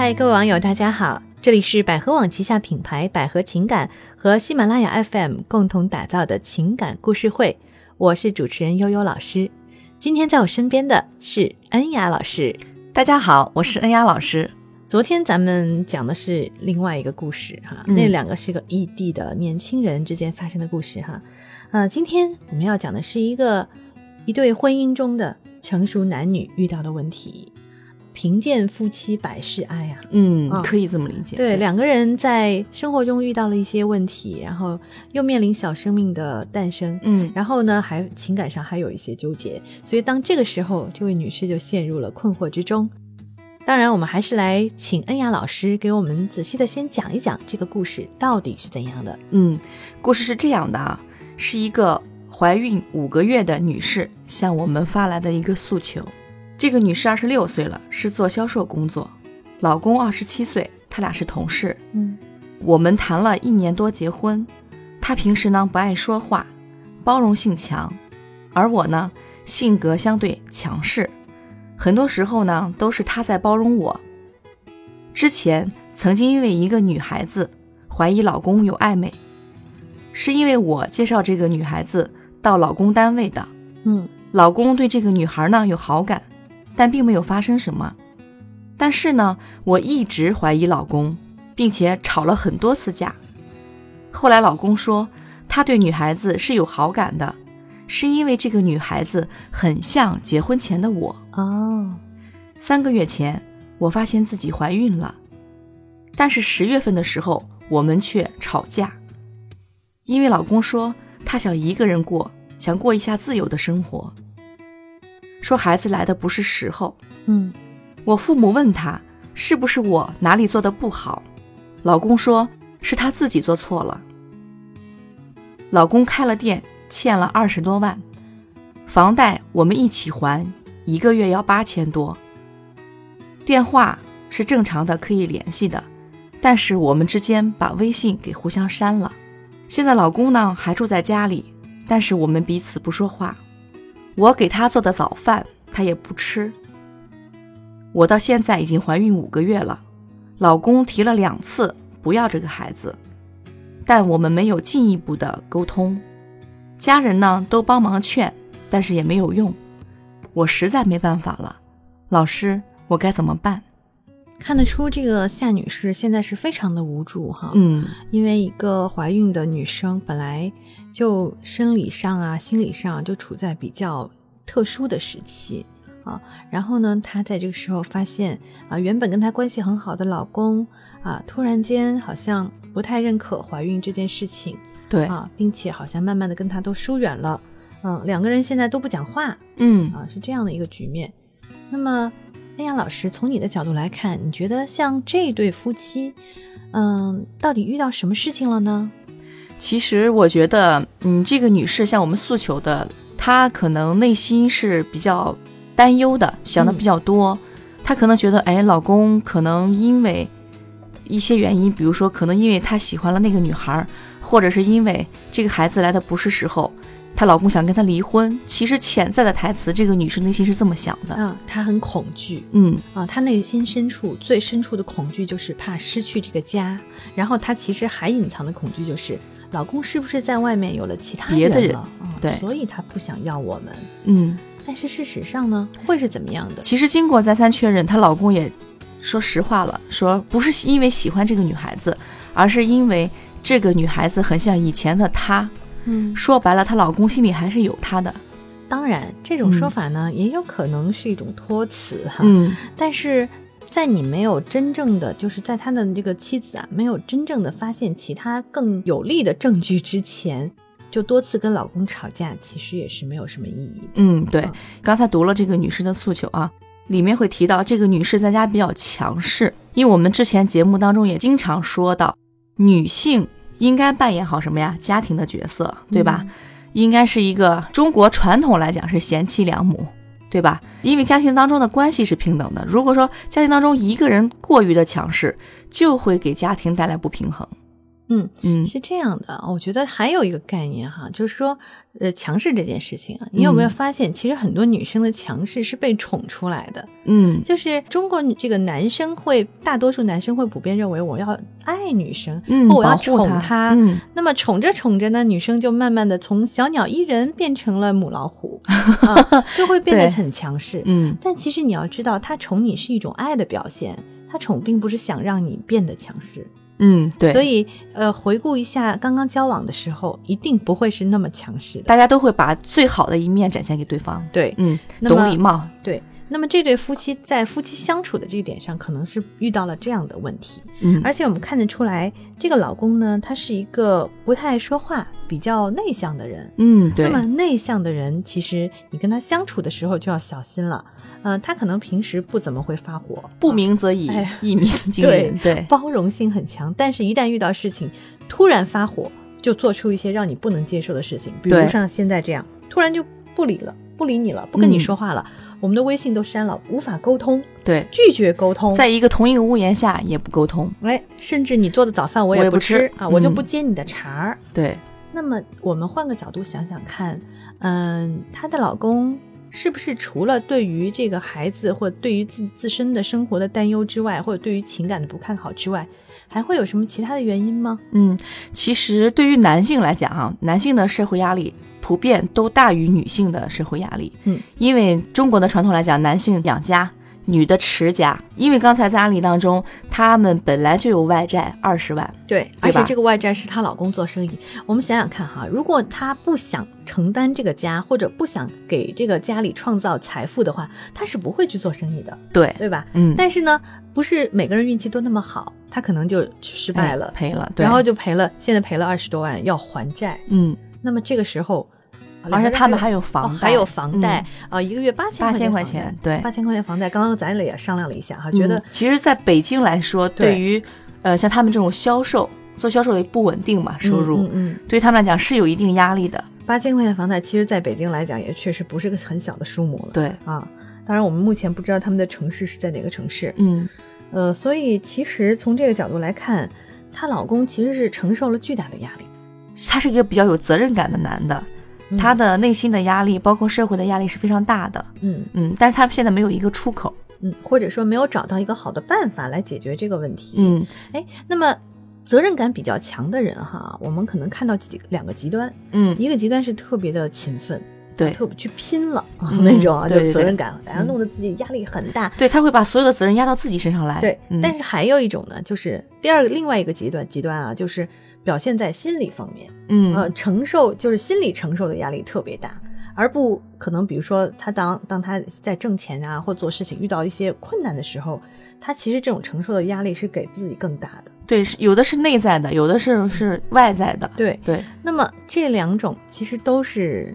嗨，各位网友，大家好！这里是百合网旗下品牌百合情感和喜马拉雅 FM 共同打造的情感故事会，我是主持人悠悠老师。今天在我身边的是恩雅老师。大家好，我是恩雅老师。昨天咱们讲的是另外一个故事哈，那两个是个异地的年轻人之间发生的故事哈。呃，今天我们要讲的是一个一对婚姻中的成熟男女遇到的问题。贫贱夫妻百事哀呀，嗯，可以这么理解。对，两个人在生活中遇到了一些问题，然后又面临小生命的诞生，嗯，然后呢，还情感上还有一些纠结，所以当这个时候，这位女士就陷入了困惑之中。当然，我们还是来请恩雅老师给我们仔细的先讲一讲这个故事到底是怎样的。嗯，故事是这样的啊，是一个怀孕五个月的女士向我们发来的一个诉求。这个女士二十六岁了，是做销售工作，老公二十七岁，他俩是同事。嗯，我们谈了一年多结婚，他平时呢不爱说话，包容性强，而我呢性格相对强势，很多时候呢都是他在包容我。之前曾经因为一个女孩子怀疑老公有暧昧，是因为我介绍这个女孩子到老公单位的。嗯，老公对这个女孩呢有好感。但并没有发生什么，但是呢，我一直怀疑老公，并且吵了很多次架。后来老公说，他对女孩子是有好感的，是因为这个女孩子很像结婚前的我。哦，三个月前，我发现自己怀孕了，但是十月份的时候，我们却吵架，因为老公说他想一个人过，想过一下自由的生活。说孩子来的不是时候。嗯，我父母问他是不是我哪里做的不好，老公说是他自己做错了。老公开了店，欠了二十多万，房贷我们一起还，一个月要八千多。电话是正常的，可以联系的，但是我们之间把微信给互相删了。现在老公呢还住在家里，但是我们彼此不说话。我给他做的早饭，他也不吃。我到现在已经怀孕五个月了，老公提了两次不要这个孩子，但我们没有进一步的沟通。家人呢都帮忙劝，但是也没有用。我实在没办法了，老师，我该怎么办？看得出这个夏女士现在是非常的无助哈，嗯，因为一个怀孕的女生本来就生理上啊、心理上就处在比较特殊的时期啊，然后呢，她在这个时候发现啊，原本跟她关系很好的老公啊，突然间好像不太认可怀孕这件事情，对。啊，并且好像慢慢的跟她都疏远了，嗯，两个人现在都不讲话，嗯。啊，是这样的一个局面，那么。恩雅老师，从你的角度来看，你觉得像这对夫妻，嗯，到底遇到什么事情了呢？其实我觉得，嗯，这个女士向我们诉求的，她可能内心是比较担忧的，想的比较多。她可能觉得，哎，老公可能因为一些原因，比如说，可能因为他喜欢了那个女孩，或者是因为这个孩子来的不是时候。她老公想跟她离婚，其实潜在的台词，这个女生内心是这么想的。啊，她很恐惧，嗯。啊，她内心深处最深处的恐惧就是怕失去这个家，然后她其实还隐藏的恐惧就是老公是不是在外面有了其他别的人，对，所以她不想要我们，嗯，但是事实上呢，会是怎么样的？其实经过再三确认，她老公也说实话了，说不是因为喜欢这个女孩子，而是因为这个女孩子很像以前的他。嗯，说白了，她老公心里还是有她的。当然，这种说法呢，也有可能是一种托词哈。嗯，但是在你没有真正的，就是在他的这个妻子啊，没有真正的发现其他更有力的证据之前，就多次跟老公吵架，其实也是没有什么意义。嗯，对。刚才读了这个女士的诉求啊，里面会提到这个女士在家比较强势，因为我们之前节目当中也经常说到女性。应该扮演好什么呀？家庭的角色，对吧？应该是一个中国传统来讲是贤妻良母，对吧？因为家庭当中的关系是平等的。如果说家庭当中一个人过于的强势，就会给家庭带来不平衡。嗯嗯是这样的，我觉得还有一个概念哈，就是说，呃，强势这件事情啊，你有没有嗯发现，其实很多女生的强势是被宠出来的？嗯就是中国这个男生会，大多数男生会普遍认为我要爱女生，嗯，或我要宠她，嗯那么宠着宠着呢，女生就慢慢的从小鸟依人变成了母老虎，啊、就会变得很强势。嗯但其实你要知道，他宠你是一种爱的表现，他宠并不是想让你变得强势。嗯，对，所以，呃，回顾一下刚刚交往的时候，一定不会是那么强势的。大家都会把最好的一面展现给对方，对嗯，懂礼貌，对。那么这对夫妻在夫妻相处的这一点上，可能是遇到了这样的问题。嗯，而且我们看得出来，这个老公呢，他是一个不太爱说话、比较内向的人。嗯，对那，么内向的人，其实你跟他相处的时候就要小心了。呃，他可能平时不怎么会发火，不啊鸣则已哎，一鸣 惊人，对，包容性很强，但是一旦遇到事情，突然发火，就做出一些让你不能接受的事情，比如像现在这样，突然就不理了，不理你了，不跟你嗯说话了，我们的微信都删了，无法沟通，对，拒绝沟通，在一个同一个屋檐下也不沟通，哎，甚至你做的早饭我我也不不吃吃。啊，我就嗯。不接你的茬儿。对，那么我们换个角度想想看，嗯，她的老公是不是除了对于这个孩子或者对于自自身的生活的担忧之外，或者对于情感的不看好之外，还会有什么其他的原因吗？嗯，其实对于男性来讲啊，男性的社会压力普遍都大于女性的社会压力。嗯，因为中国的传统来讲，男性养家，女的持家。因为刚才在案例当中，他们本来就有外债二十万，对，对而且这个外债是她老公做生意。我们想想看哈，如果她不想承担这个家，或者不想给这个家里创造财富的话，她是不会去做生意的，对，对吧？嗯，但是呢，不是每个人运气都那么好，她可能就失败了，哎赔了，对然后就赔了，现在赔了二十多万要还债。嗯，那么这个时候，而且他们还有有房贷，哦还有房贷嗯啊、一个月八千八千块块钱，对，八千块钱房贷。刚刚咱俩也商量了一下哈，觉得嗯其实，在北京来说，对对于呃像他们这种销售做销售也不稳定嘛，收入、嗯嗯，对他们来讲是有一定压力的。八千块钱房贷，其实在北京来讲也确实不是个很小的数目了。对，啊，当然我们目前不知道他们的城市是在哪个城市，嗯，呃，所以其实从这个角度来看，她老公其实是承受了巨大的压力。他是一个比较有责任感的男的，嗯他的内心的压力，包括社会的压力是非常大的。嗯嗯，但是他现在没有一个出口。嗯，或者说没有找到一个好的办法来解决这个问题。嗯哎，那么责任感比较强的人哈，我们可能看到几两个极端，嗯，一个极端是特别的勤奋，对特别去拼了那种啊，就责任感，然后嗯弄得自己压力很大。对，他会把所有的责任压到自己身上来。对，嗯、但是还有一种呢，就是第二个另外一个极端极端啊，就是表现在心理方面，嗯呃，承受就是心理承受的压力特别大，而不可能，比如说他当当他在挣钱啊或做事情遇到一些困难的时候，他其实这种承受的压力是给自己更大的。对，是有的是内在的，有的是是外在的。对，对，那么这两种其实都是，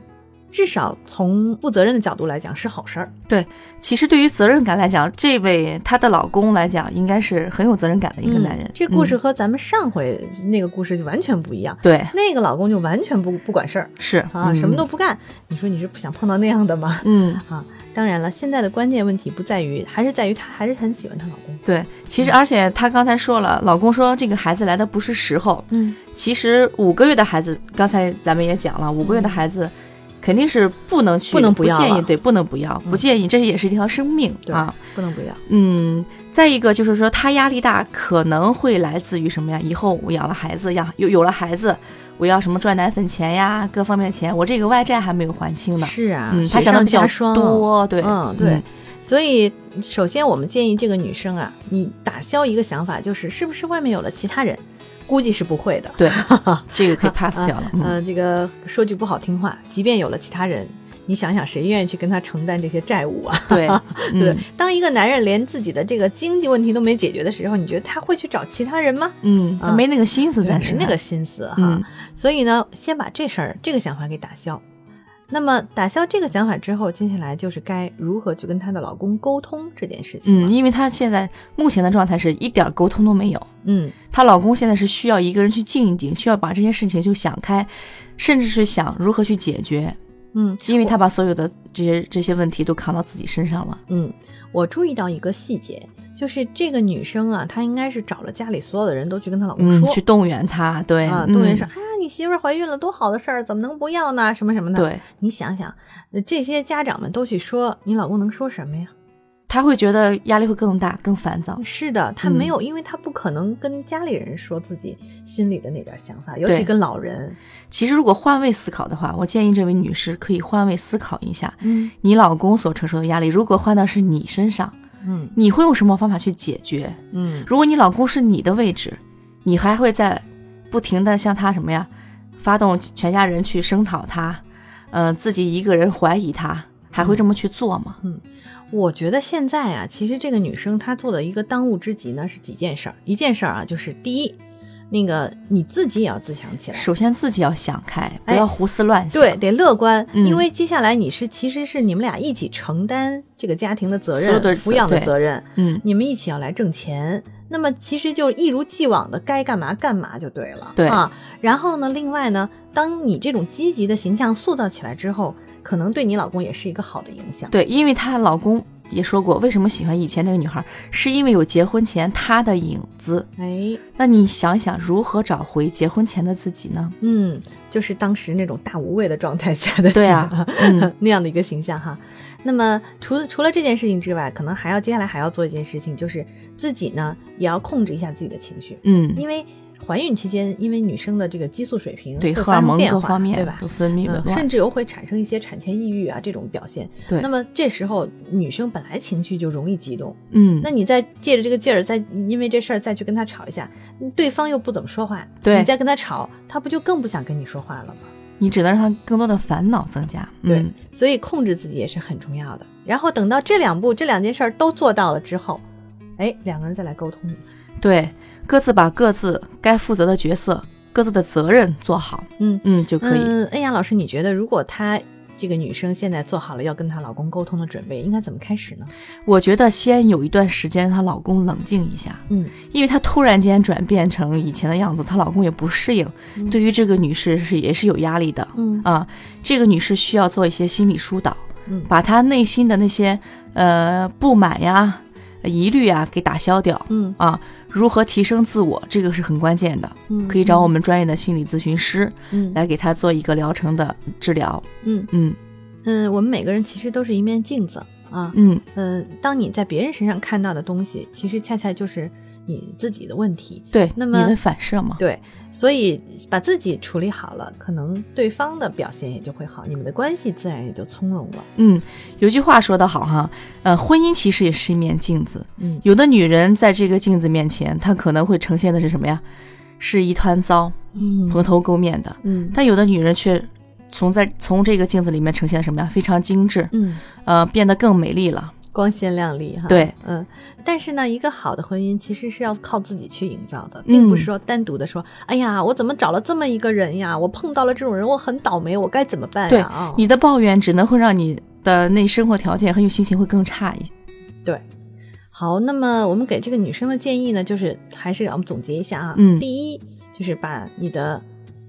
至少从负责任的角度来讲是好事儿。对其实对于责任感来讲，这位她的老公来讲，应该是很有责任感的一个男人。嗯这故事嗯和咱们上回那个故事就完全不一样。对那个老公就完全不不管事儿是啊，嗯什么都不干。你说你是不想碰到那样的吗？嗯。啊，当然了，现在的关键问题不在于，还是在于她还是很喜欢她老公。对，其实而且她刚才说了，老公说这个孩子来的不是时候。嗯，其实五个月的孩子，刚才咱们也讲了，五个月的孩子肯定是不能去，不能不要了建议，对，不能不要，嗯不建议，这也是一条生命对啊。不能不要。嗯，再一个就是说，他压力大，可能会来自于什么呀？以后我养了孩子，养有有了孩子，我要什么赚奶粉钱呀，各方面的钱，我这个外债还没有还清呢。是啊，嗯，他想的比较。多，对，嗯，对。所以，首先我们建议这个女生啊，你打消一个想法，就是是不是外面有了其他人？估计是不会的。对，这个可以 pass 掉了。嗯、嗯，这个说句不好听话，即便有了其他人，你想想，谁愿意去跟他承担这些债务啊？对，对嗯，当一个男人连自己的这个经济问题都没解决的时候，你觉得他会去找其他人吗？嗯，他啊没那个心思，暂时没那个心思哈。嗯所以呢，先把这事儿这个想法给打消。那么打消这个想法之后，接下来就是该如何去跟她的老公沟通这件事情。嗯，因为她现在目前的状态是一点沟通都没有。嗯她老公现在是需要一个人去静一静，需要把这些事情就想开，甚至是想如何去解决，嗯因为她把所有的这些这些问题都扛到自己身上了。嗯，我注意到一个细节，就是这个女生啊，她应该是找了家里所有的人都去跟她老公嗯，说，去动员她，对，啊，动员嗯说，哎呀，你媳妇儿怀孕了，多好的事儿，怎么能不要呢？什么什么的。，对，你想想，呃这些家长们都去说，你老公能说什么呀？他会觉得压力会更大，更烦躁。是的，他嗯没有，因为他不可能跟家里人说自己心里的那点想法，尤其跟老人。其实，如果换位思考的话，我建议这位女士可以换位思考一下，嗯你老公所承受的压力，如果换到是你身上，嗯你会用什么方法去解决？嗯如果你老公是你的位置，你还会在不停的向他什么呀，发动全家人去声讨他，呃，自己一个人怀疑他，还会这么去做吗？嗯我觉得现在啊，其实这个女生她做的一个当务之急呢是几件事儿。一件事儿啊，就是第一，那个你自己也要自强起来。首先自己要想开，不哎要胡思乱想。对，得乐观，嗯因为接下来你是其实是你们俩一起承担这个家庭的责任、抚养的责任，嗯，你们一起要来挣钱。那么其实就一如既往的该干嘛干嘛就对了，对啊。然后呢，另外呢，当你这种积极的形象塑造起来之后，可能对你老公也是一个好的影响。对，因为她老公也说过，为什么喜欢以前那个女孩，是因为有结婚前她的影子。哎，那你想想，如何找回结婚前的自己呢？嗯，就是当时那种大无畏的状态下的对啊，嗯，那样的一个形象哈。那么除了除了这件事情之外，可能还要接下来还要做一件事情，就是自己呢也要控制一下自己的情绪，嗯，因为怀孕期间，因为女生的这个激素水平对，荷尔蒙各方面对吧都？分泌紊嗯，乱。甚至有会产生一些产前抑郁啊这种表现。对那么这时候女生本来情绪就容易激动，嗯，那你再借着这个劲儿，再因为这事儿再去跟他吵一下，对方又不怎么说话，对你再跟他吵，他不就更不想跟你说话了吗？你只能让他更多的烦恼增加。对，嗯所以控制自己也是很重要的。然后等到这两步、这两件事儿都做到了之后，哎，两个人再来沟通一下。对，各自把各自该负责的角色、各自的责任做好，嗯嗯，就可以。嗯，恩雅老师，你觉得如果她这个女生现在做好了要跟她老公沟通的准备，应该怎么开始呢？我觉得先有一段时间，她老公冷静一下，嗯因为她突然间转变成以前的样子，她老公也不适应，嗯对于这个女士是也是有压力的嗯啊。这个女士需要做一些心理疏导，嗯把她内心的那些呃不满呀、疑虑啊给打消掉嗯啊。如何提升自我，这个是很关键的，嗯，可以找我们专业的心理咨询师嗯来给他做一个疗程的治疗。嗯嗯嗯，我们每个人其实都是一面镜子啊。嗯，嗯，当你在别人身上看到的东西，其实恰恰就是你自己的问题。对，那么你的反射嘛，对，所以把自己处理好了，可能对方的表现也就会好，你们的关系自然也就从容了。嗯，有句话说得好哈，呃，婚姻其实也是一面镜子。嗯有的女人在这个镜子面前，她可能会呈现的是什么呀？是一团糟，嗯蓬头垢面的。嗯但有的女人却从在从这个镜子里面呈现什么呀？非常精致，嗯，呃，变得更美丽了。光鲜亮丽哈。对，嗯，但是呢，一个好的婚姻其实是要靠自己去营造的，并不嗯是说单独的说，哎呀，我怎么找了这么一个人呀？我碰到了这种人，我很倒霉，我该怎么办对你的抱怨只能会让你的那生活条件和有心情会更差一些。对。好，那么我们给这个女生的建议呢，就是还是我们总结一下啊。嗯第一就是把你的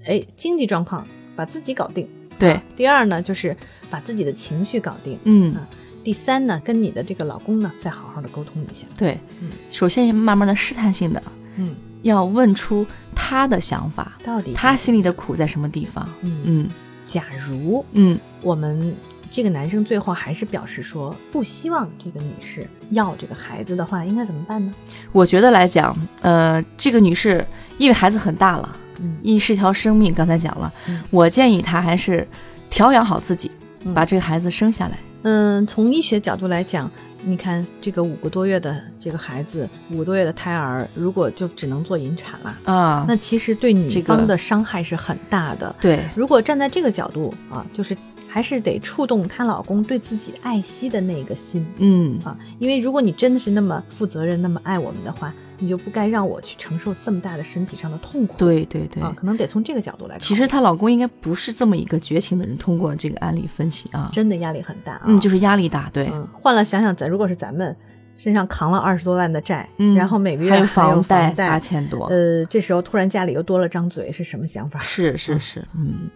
哎经济状况把自己搞定。对啊第二呢，就是把自己的情绪搞定。嗯，啊第三呢，跟你的这个老公呢，再好好的沟通一下。对嗯，首先慢慢的试探性的嗯，要问出他的想法，到底他心里的苦在什么地方。嗯，嗯假如嗯，我们这个男生最后还是表示说不希望这个女士要这个孩子的话，应该怎么办呢？我觉得来讲，呃，这个女士因为孩子很大了，嗯一是一条生命，刚才讲了，嗯我建议她还是调养好自己，嗯把这个孩子生下来。嗯，从医学角度来讲，你看这个五个多月的这个孩子，五个多月的胎儿，如果就只能做引产了，啊，那其实对女这个方的伤害是很大的。对，如果站在这个角度啊，就是还是得触动她老公对自己爱惜的那个心。嗯，啊，因为如果你真的是那么负责任、那么爱我们的话，你就不该让我去承受这么大的身体上的痛苦。对对对。啊，可能得从这个角度来。其实她老公应该不是这么一个绝情的人，通过这个案例分析啊，真的压力很大啊。嗯，就是压力大，对，嗯，换了想想，咱如果是咱们身上扛了二十多万的债，嗯，然后每个月还有房贷贷八千多，呃，这时候突然家里又多了张嘴，是什么想法？是是是，嗯，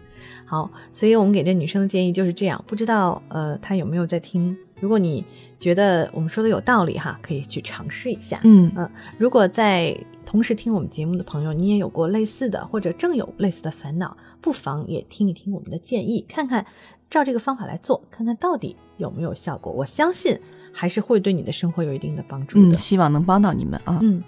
好，所以我们给这女生的建议就是这样。不知道呃，她有没有在听如果你觉得我们说的有道理哈，可以去尝试一下。嗯嗯，如果在同时听我们节目的朋友，你也有过类似的或者正有类似的烦恼，不妨也听一听我们的建议，看看照这个方法来做，看看到底有没有效果。我相信还是会对你的生活有一定的帮助的。嗯，希望能帮到你们啊。嗯，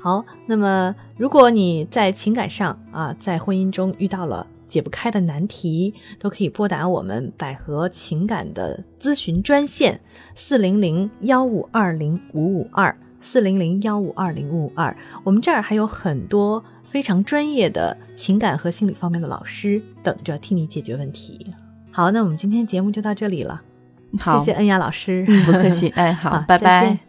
好。那么，如果你在情感上啊，在婚姻中遇到了解不开的难题，都可以拨打我们百合情感的咨询专线四零零幺五二零五五二四零零幺五二零五五二。我们这儿还有很多非常专业的情感和心理方面的老师等着替你解决问题。好，那我们今天节目就到这里了，好，谢谢恩雅老师，嗯，不客气。哎，好，好拜拜。